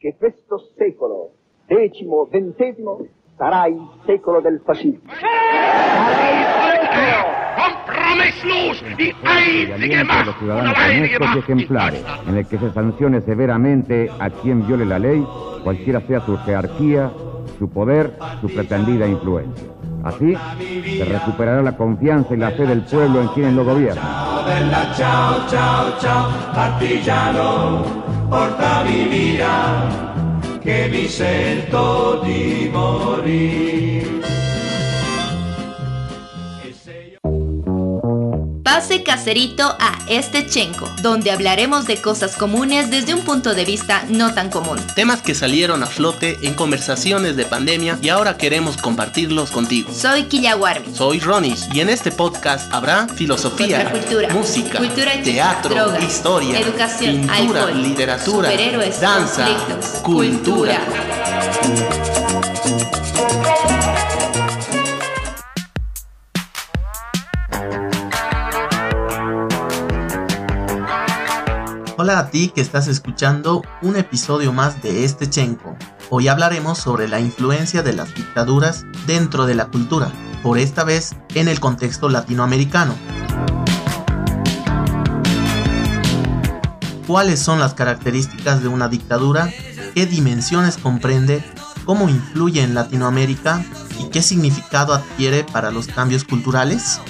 che questo secolo, decimo, ventesimo, sarà il secolo del fascismo. Secolo a los ciudadanos honestos y ejemplares, en el que se sancione severamente a quien viole la ley, cualquiera sea su jerarquía, su poder, su pretendida influencia. Así se recuperará la confianza y la fe del pueblo en quienes lo gobiernan. Portami via, che mi sento di morire. Pase caserito a este Chenco, donde hablaremos de cosas comunes desde un punto de vista no tan común. Temas que salieron a flote en conversaciones de pandemia y ahora queremos compartirlos contigo. Soy Killawarmi. Soy Ronis y en este podcast habrá filosofía, música, teatro, historia, educación, pintura, literatura, superhéroes, danza, cultura. Hola a ti que estás escuchando un episodio más de este Chenco. Hoy hablaremos sobre la influencia de las dictaduras dentro de la cultura, por esta vez en el contexto latinoamericano. ¿Cuáles son las características de una dictadura? ¿Qué dimensiones comprende? ¿Cómo influye en Latinoamérica? ¿Y qué significado adquiere para los cambios culturales?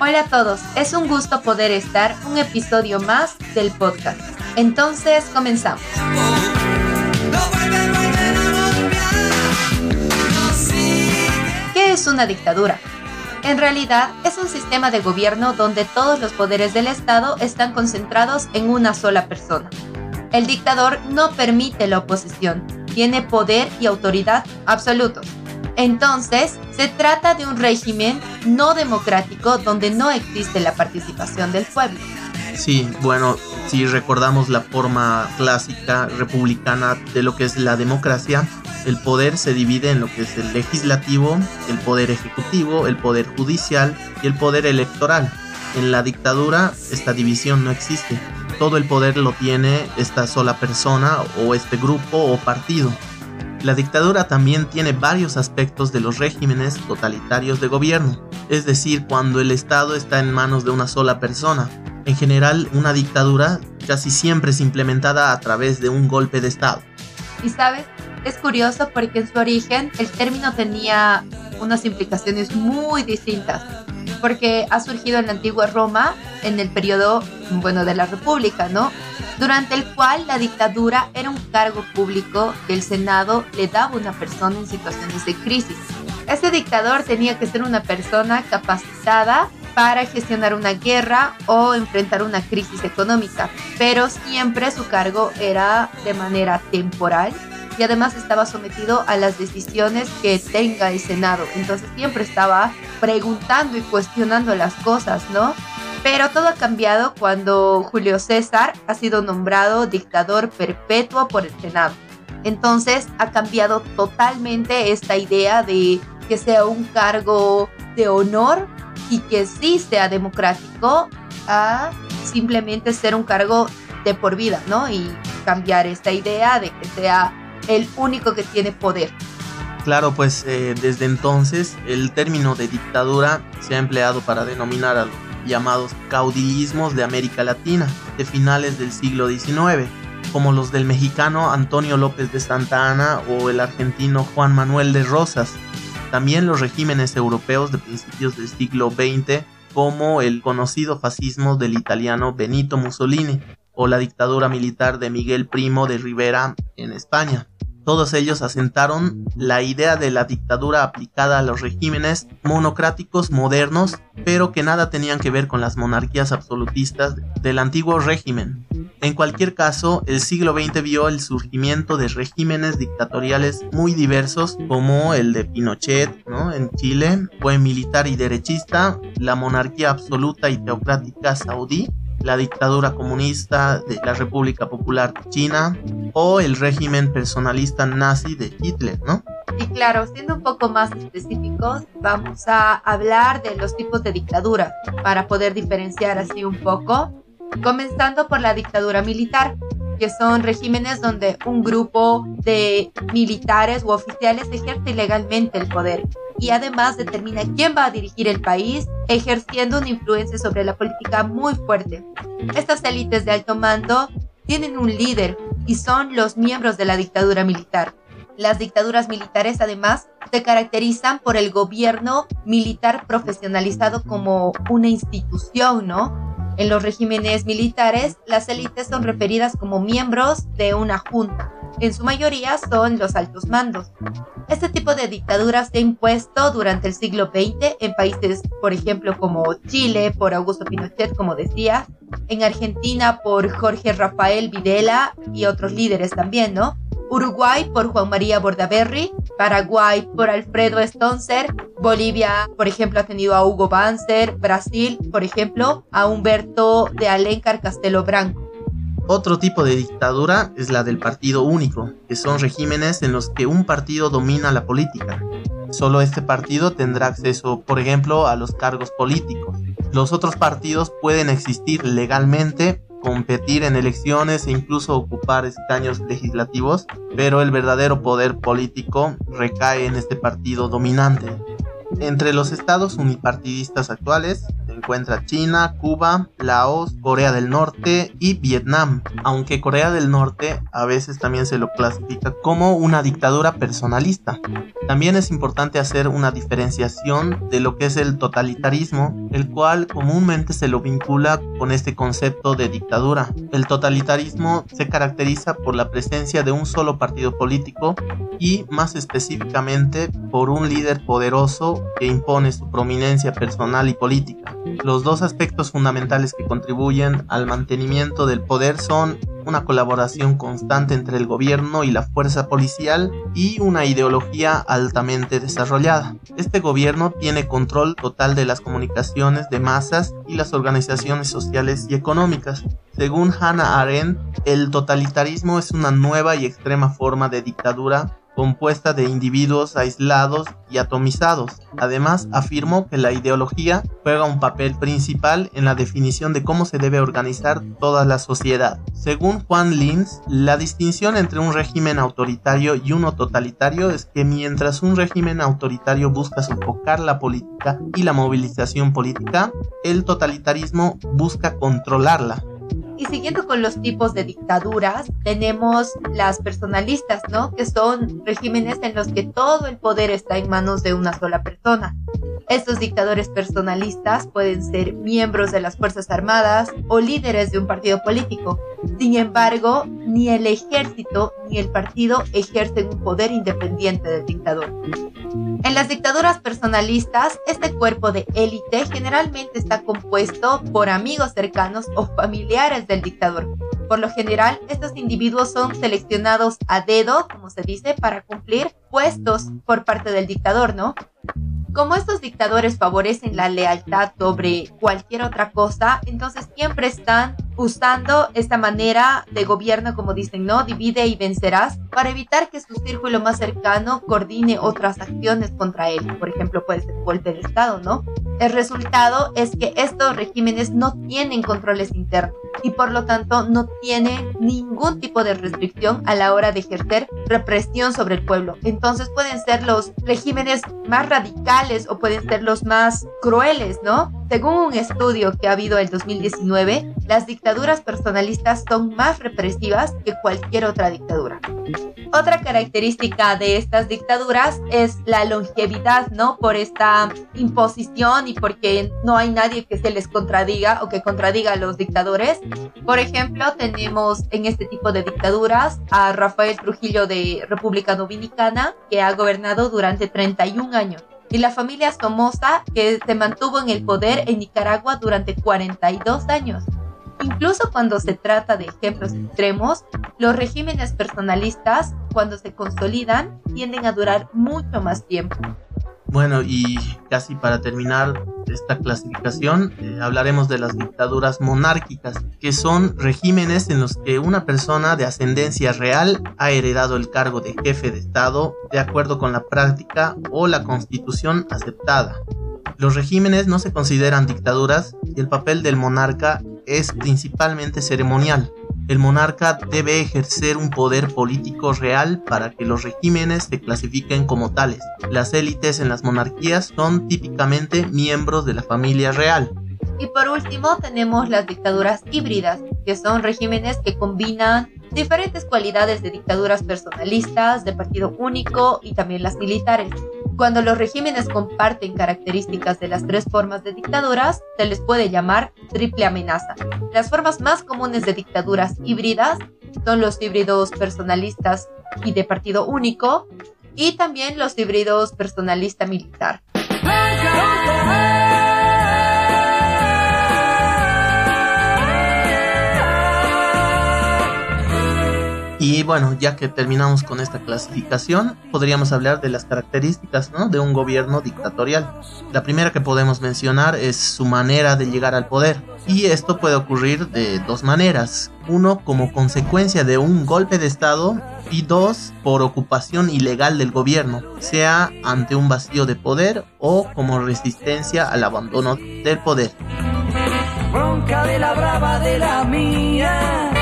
Hola a todos, es un gusto poder estar un episodio más del podcast. Entonces comenzamos. ¿Qué es una dictadura? En realidad es un sistema de gobierno donde todos los poderes del Estado están concentrados en una sola persona. El dictador no permite la oposición, tiene poder y autoridad absolutos entonces, se trata de un régimen no democrático donde no existe la participación del pueblo. Sí, bueno, si recordamos la forma clásica republicana de lo que es la democracia, el poder se divide en lo que es el legislativo, el poder ejecutivo, el poder judicial y el poder electoral. En la dictadura esta división no existe. Todo el poder lo tiene esta sola persona o este grupo o partido. La dictadura también tiene varios aspectos de los regímenes totalitarios de gobierno, es decir, cuando el Estado está en manos de una sola persona. En general, una dictadura casi siempre es implementada a través de un golpe de Estado. Y sabes, es curioso porque en su origen el término tenía unas implicaciones muy distintas, porque ha surgido en la antigua Roma en el periodo, bueno, de la República, ¿no? durante el cual la dictadura era un cargo público que el Senado le daba a una persona en situaciones de crisis. Ese dictador tenía que ser una persona capacitada para gestionar una guerra o enfrentar una crisis económica, pero siempre su cargo era de manera temporal y además estaba sometido a las decisiones que tenga el Senado. Entonces siempre estaba preguntando y cuestionando las cosas, ¿no? Pero todo ha cambiado cuando Julio César ha sido nombrado dictador perpetuo por el Senado. Entonces ha cambiado totalmente esta idea de que sea un cargo de honor y que sí sea democrático a simplemente ser un cargo de por vida, ¿no? Y cambiar esta idea de que sea el único que tiene poder. Claro, pues eh, desde entonces el término de dictadura se ha empleado para denominar a llamados caudillismos de América Latina de finales del siglo XIX, como los del mexicano Antonio López de Santa Ana o el argentino Juan Manuel de Rosas. También los regímenes europeos de principios del siglo XX, como el conocido fascismo del italiano Benito Mussolini o la dictadura militar de Miguel Primo de Rivera en España. Todos ellos asentaron la idea de la dictadura aplicada a los regímenes monocráticos modernos, pero que nada tenían que ver con las monarquías absolutistas del antiguo régimen. En cualquier caso, el siglo XX vio el surgimiento de regímenes dictatoriales muy diversos, como el de Pinochet en Chile, fue militar y derechista, la monarquía absoluta y teocrática saudí, la dictadura comunista de la República Popular China o el régimen personalista nazi de Hitler, ¿no? Y claro, siendo un poco más específicos, vamos a hablar de los tipos de dictadura para poder diferenciar así un poco, comenzando por la dictadura militar. Que son regímenes donde un grupo de militares u oficiales ejerce ilegalmente el poder y además determina quién va a dirigir el país, ejerciendo una influencia sobre la política muy fuerte. Estas élites de alto mando tienen un líder y son los miembros de la dictadura militar. Las dictaduras militares además se caracterizan por el gobierno militar profesionalizado como una institución, ¿no? En los regímenes militares, las élites son referidas como miembros de una junta. En su mayoría son los altos mandos. Este tipo de dictadura se ha impuesto durante el siglo XX en países, por ejemplo, como Chile, por Augusto Pinochet, como decía, en Argentina por Jorge Rafael Videla y otros líderes también, ¿no? Uruguay por Juan María Bordaberry, Paraguay por Alfredo Stoncer, Bolivia, por ejemplo, ha tenido a Hugo Banzer, Brasil, por ejemplo, a Humberto de Alencar Castelo Branco. Otro tipo de dictadura es la del partido único, que son regímenes en los que un partido domina la política. Solo este partido tendrá acceso, por ejemplo, a los cargos políticos. Los otros partidos pueden existir legalmente, competir en elecciones e incluso ocupar escaños legislativos, pero el verdadero poder político recae en este partido dominante. Entre los estados unipartidistas actuales encuentra China, Cuba, Laos, Corea del Norte y Vietnam, aunque Corea del Norte a veces también se lo clasifica como una dictadura personalista. También es importante hacer una diferenciación de lo que es el totalitarismo, el cual comúnmente se lo vincula con este concepto de dictadura. El totalitarismo se caracteriza por la presencia de un solo partido político y más específicamente por un líder poderoso que impone su prominencia personal y política. Los dos aspectos fundamentales que contribuyen al mantenimiento del poder son una colaboración constante entre el gobierno y la fuerza policial y una ideología altamente desarrollada. Este gobierno tiene control total de las comunicaciones de masas y las organizaciones sociales y económicas. Según Hannah Arendt, el totalitarismo es una nueva y extrema forma de dictadura compuesta de individuos aislados y atomizados. Además, afirmó que la ideología juega un papel principal en la definición de cómo se debe organizar toda la sociedad. Según Juan Linz, la distinción entre un régimen autoritario y uno totalitario es que mientras un régimen autoritario busca sofocar la política y la movilización política, el totalitarismo busca controlarla. Y siguiendo con los tipos de dictaduras, tenemos las personalistas, ¿no? Que son regímenes en los que todo el poder está en manos de una sola persona. Estos dictadores personalistas pueden ser miembros de las Fuerzas Armadas o líderes de un partido político. Sin embargo, ni el ejército ni el partido ejercen un poder independiente del dictador. En las dictaduras personalistas, este cuerpo de élite generalmente está compuesto por amigos cercanos o familiares del dictador. Por lo general, estos individuos son seleccionados a dedo, como se dice, para cumplir puestos por parte del dictador, ¿no? Como estos dictadores favorecen la lealtad sobre cualquier otra cosa, entonces siempre están usando esta manera de gobierno, como dicen, ¿no? Divide y vencerás, para evitar que su círculo más cercano coordine otras acciones contra él. Por ejemplo, puede ser golpe de Estado, ¿no? El resultado es que estos regímenes no tienen controles internos y por lo tanto no tienen ningún tipo de restricción a la hora de ejercer represión sobre el pueblo. Entonces pueden ser los regímenes más radicales o pueden ser los más crueles, ¿no? Según un estudio que ha habido el 2019, las dictaduras personalistas son más represivas que cualquier otra dictadura. Otra característica de estas dictaduras es la longevidad, ¿no? Por esta imposición y porque no hay nadie que se les contradiga o que contradiga a los dictadores. Por ejemplo, tenemos en este tipo de dictaduras a Rafael Trujillo de República Dominicana, que ha gobernado durante 31 años y la familia Somoza que se mantuvo en el poder en Nicaragua durante 42 años. Incluso cuando se trata de ejemplos extremos, los regímenes personalistas, cuando se consolidan, tienden a durar mucho más tiempo. Bueno, y casi para terminar esta clasificación, eh, hablaremos de las dictaduras monárquicas, que son regímenes en los que una persona de ascendencia real ha heredado el cargo de jefe de Estado de acuerdo con la práctica o la constitución aceptada. Los regímenes no se consideran dictaduras y el papel del monarca es principalmente ceremonial. El monarca debe ejercer un poder político real para que los regímenes se clasifiquen como tales. Las élites en las monarquías son típicamente miembros de la familia real. Y por último tenemos las dictaduras híbridas, que son regímenes que combinan diferentes cualidades de dictaduras personalistas, de partido único y también las militares. Cuando los regímenes comparten características de las tres formas de dictaduras, se les puede llamar triple amenaza. Las formas más comunes de dictaduras híbridas son los híbridos personalistas y de partido único, y también los híbridos personalista militar. Y bueno, ya que terminamos con esta clasificación, podríamos hablar de las características de un gobierno dictatorial. La primera que podemos mencionar es su manera de llegar al poder. Y esto puede ocurrir de dos maneras. Uno, como consecuencia de un golpe de Estado. Y dos, por ocupación ilegal del gobierno, sea ante un vacío de poder o como resistencia al abandono del poder. Bronca de la brava de la mía.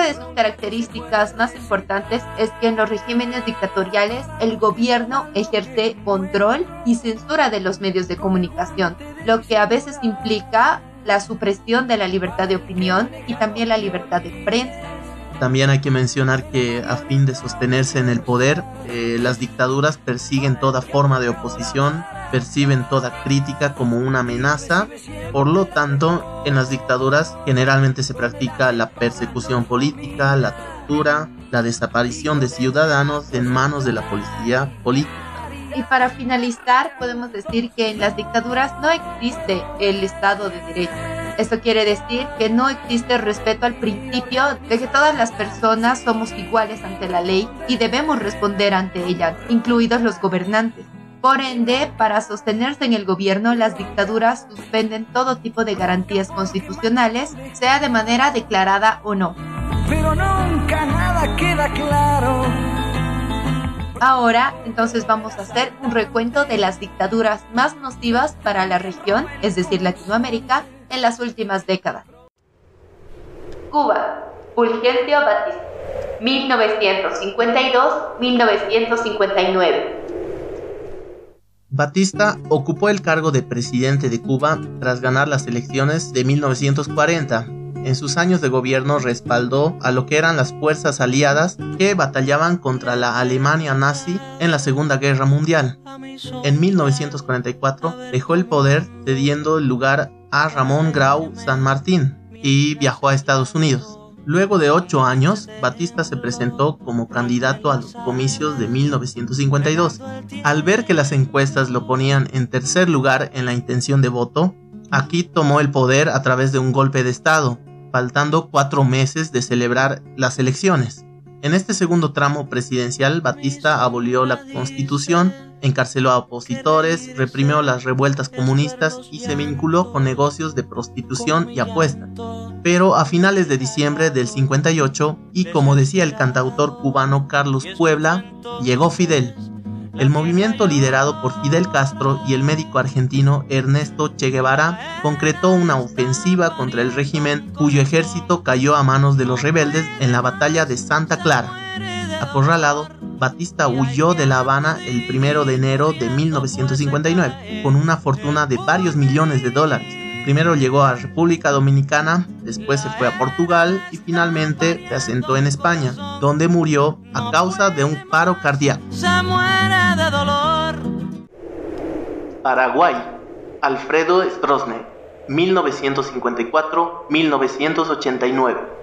Otra de sus características más importantes es que en los regímenes dictatoriales el gobierno ejerce control y censura de los medios de comunicación, lo que a veces implica la supresión de la libertad de opinión y también la libertad de prensa. También hay que mencionar que a fin de sostenerse en el poder, eh, las dictaduras persiguen toda forma de oposición, perciben toda crítica como una amenaza. Por lo tanto, en las dictaduras generalmente se practica la persecución política, la tortura, la desaparición de ciudadanos en manos de la policía política. Y para finalizar, podemos decir que en las dictaduras no existe el Estado de Derecho esto quiere decir que no existe respeto al principio de que todas las personas somos iguales ante la ley y debemos responder ante ella, incluidos los gobernantes. Por ende, para sostenerse en el gobierno, las dictaduras suspenden todo tipo de garantías constitucionales, sea de manera declarada o no. Pero nunca nada queda claro. Ahora, entonces vamos a hacer un recuento de las dictaduras más nocivas para la región, es decir, Latinoamérica, en las últimas décadas. Cuba, Fulgencio Batista, 1952-1959. Batista ocupó el cargo de presidente de Cuba tras ganar las elecciones de 1940. En sus años de gobierno respaldó a lo que eran las fuerzas aliadas que batallaban contra la Alemania nazi en la Segunda Guerra Mundial. En 1944 dejó el poder cediendo el lugar a Ramón Grau San Martín y viajó a Estados Unidos. Luego de ocho años, Batista se presentó como candidato a los comicios de 1952. Al ver que las encuestas lo ponían en tercer lugar en la intención de voto, aquí tomó el poder a través de un golpe de Estado, faltando cuatro meses de celebrar las elecciones. En este segundo tramo presidencial, Batista abolió la constitución encarceló a opositores, reprimió las revueltas comunistas y se vinculó con negocios de prostitución y apuesta. Pero a finales de diciembre del 58, y como decía el cantautor cubano Carlos Puebla, llegó Fidel. El movimiento liderado por Fidel Castro y el médico argentino Ernesto Che Guevara concretó una ofensiva contra el régimen cuyo ejército cayó a manos de los rebeldes en la batalla de Santa Clara. Acorralado, Batista huyó de La Habana el 1 de enero de 1959 con una fortuna de varios millones de dólares. Primero llegó a República Dominicana, después se fue a Portugal y finalmente se asentó en España, donde murió a causa de un paro cardíaco. Paraguay, Alfredo Stroessner, 1954-1989.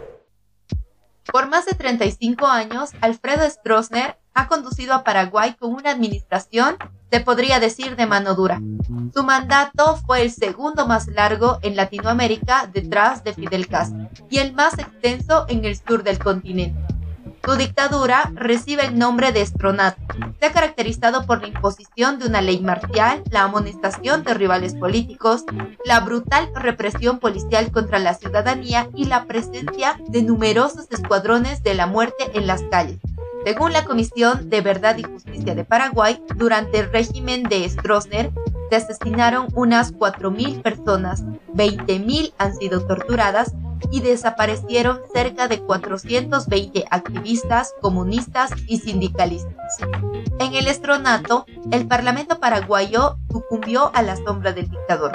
Por más de 35 años, Alfredo Stroessner ha conducido a Paraguay con una administración, se podría decir, de mano dura. Su mandato fue el segundo más largo en Latinoamérica detrás de Fidel Castro y el más extenso en el sur del continente. Su dictadura recibe el nombre de estronato. Se ha caracterizado por la imposición de una ley marcial, la amonestación de rivales políticos, la brutal represión policial contra la ciudadanía y la presencia de numerosos escuadrones de la muerte en las calles. Según la Comisión de Verdad y Justicia de Paraguay, durante el régimen de Stroessner se asesinaron unas 4.000 personas, 20.000 han sido torturadas y desaparecieron cerca de 420 activistas, comunistas y sindicalistas. En el estronato, el Parlamento paraguayo sucumbió a la sombra del dictador.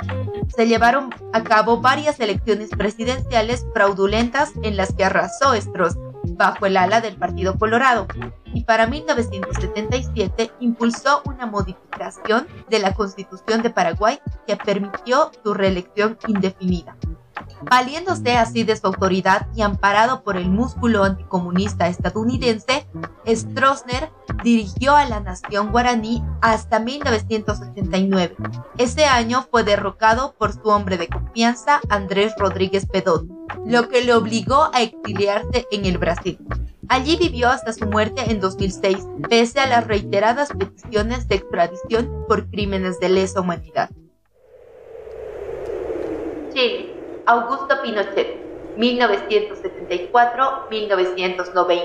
Se llevaron a cabo varias elecciones presidenciales fraudulentas en las que arrasó Stroessner bajo el ala del Partido Colorado y para 1977 impulsó una modificación de la Constitución de Paraguay que permitió su reelección indefinida. Valiéndose así de su autoridad y amparado por el músculo anticomunista estadounidense, Stroessner dirigió a la nación guaraní hasta 1979. Ese año fue derrocado por su hombre de confianza, Andrés Rodríguez Pedot, lo que le obligó a exiliarse en el Brasil. Allí vivió hasta su muerte en 2006, pese a las reiteradas peticiones de extradición por crímenes de lesa humanidad. Augusto Pinochet, 1974-1990.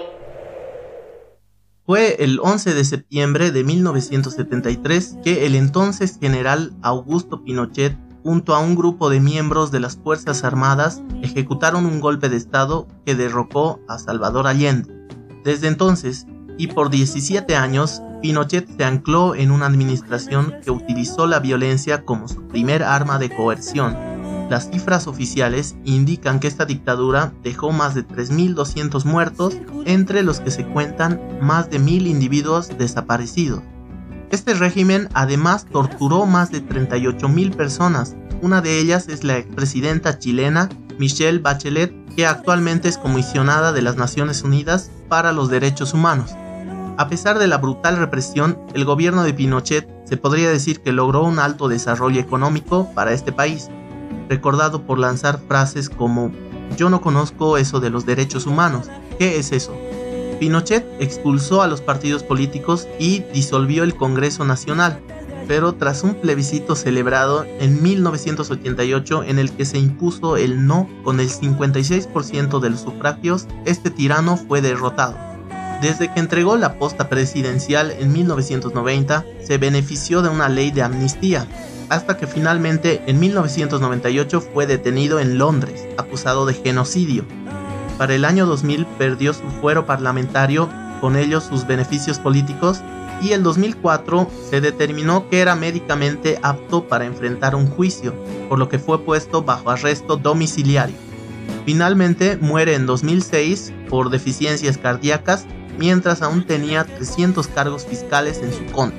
Fue el 11 de septiembre de 1973 que el entonces general Augusto Pinochet, junto a un grupo de miembros de las Fuerzas Armadas, ejecutaron un golpe de Estado que derrocó a Salvador Allende. Desde entonces, y por 17 años, Pinochet se ancló en una administración que utilizó la violencia como su primer arma de coerción las cifras oficiales indican que esta dictadura dejó más de 3.200 muertos, entre los que se cuentan más de 1.000 individuos desaparecidos. Este régimen además torturó más de 38.000 personas, una de ellas es la expresidenta chilena Michelle Bachelet, que actualmente es comisionada de las Naciones Unidas para los Derechos Humanos. A pesar de la brutal represión, el gobierno de Pinochet se podría decir que logró un alto desarrollo económico para este país, recordado por lanzar frases como yo no conozco eso de los derechos humanos. ¿Qué es eso? Pinochet expulsó a los partidos políticos y disolvió el Congreso Nacional, pero tras un plebiscito celebrado en 1988 en el que se impuso el no con el 56% de los sufragios, este tirano fue derrotado. Desde que entregó la posta presidencial en 1990, se benefició de una ley de amnistía, hasta que finalmente en 1998 fue detenido en Londres, acusado de genocidio. Para el año 2000 perdió su fuero parlamentario, con ello sus beneficios políticos, y en 2004 se determinó que era médicamente apto para enfrentar un juicio, por lo que fue puesto bajo arresto domiciliario. Finalmente muere en 2006 por deficiencias cardíacas mientras aún tenía 300 cargos fiscales en su contra.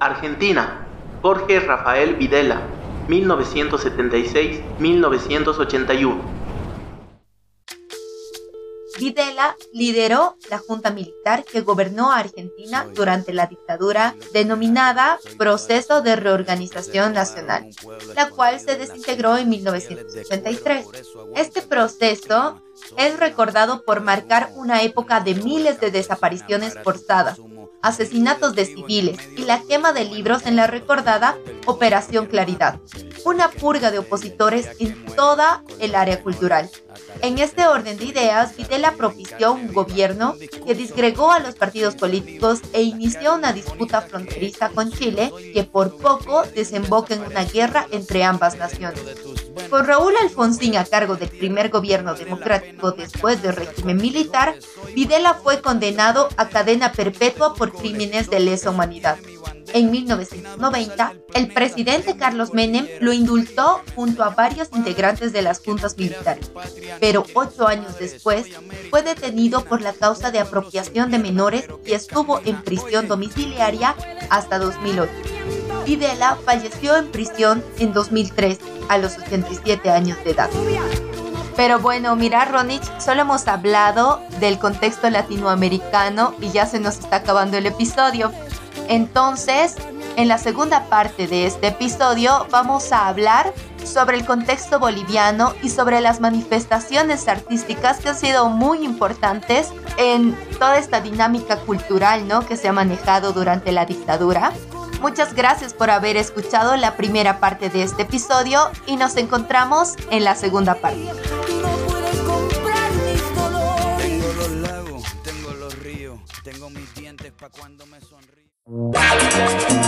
Argentina, Jorge Rafael Videla, 1976-1981. Videla lideró la junta militar que gobernó a Argentina durante la dictadura denominada Proceso de Reorganización Nacional, la cual se desintegró en 1983. Este proceso es recordado por marcar una época de miles de desapariciones forzadas, asesinatos de civiles y la quema de libros en la recordada Operación Claridad, una purga de opositores en toda el área cultural. En este orden de ideas, Videla propició un gobierno que disgregó a los partidos políticos e inició una disputa fronteriza con Chile que por poco desemboca en una guerra entre ambas naciones. Con Raúl Alfonsín a cargo del primer gobierno democrático después del régimen militar, Videla fue condenado a cadena perpetua por crímenes de lesa humanidad. En 1990, el presidente Carlos Menem lo indultó junto a varios integrantes de las juntas militares, pero ocho años después fue detenido por la causa de apropiación de menores y estuvo en prisión domiciliaria hasta 2008. Videla falleció en prisión en 2003 a los 87 años de edad. Pero bueno, mira, Ronich, solo hemos hablado del contexto latinoamericano y ya se nos está acabando el episodio. Entonces, en la segunda parte de este episodio vamos a hablar sobre el contexto boliviano y sobre las manifestaciones artísticas que han sido muy importantes en toda esta dinámica cultural ¿no? que se ha manejado durante la dictadura. Muchas gracias por haber escuchado la primera parte de este episodio y nos encontramos en la segunda parte. Tengo los lagos, tengo los ríos, tengo mis dientes para cuando me sonrío. Gracias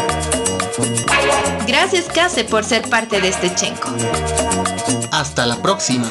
Gracias Case por ser parte de este chenco. Hasta la próxima.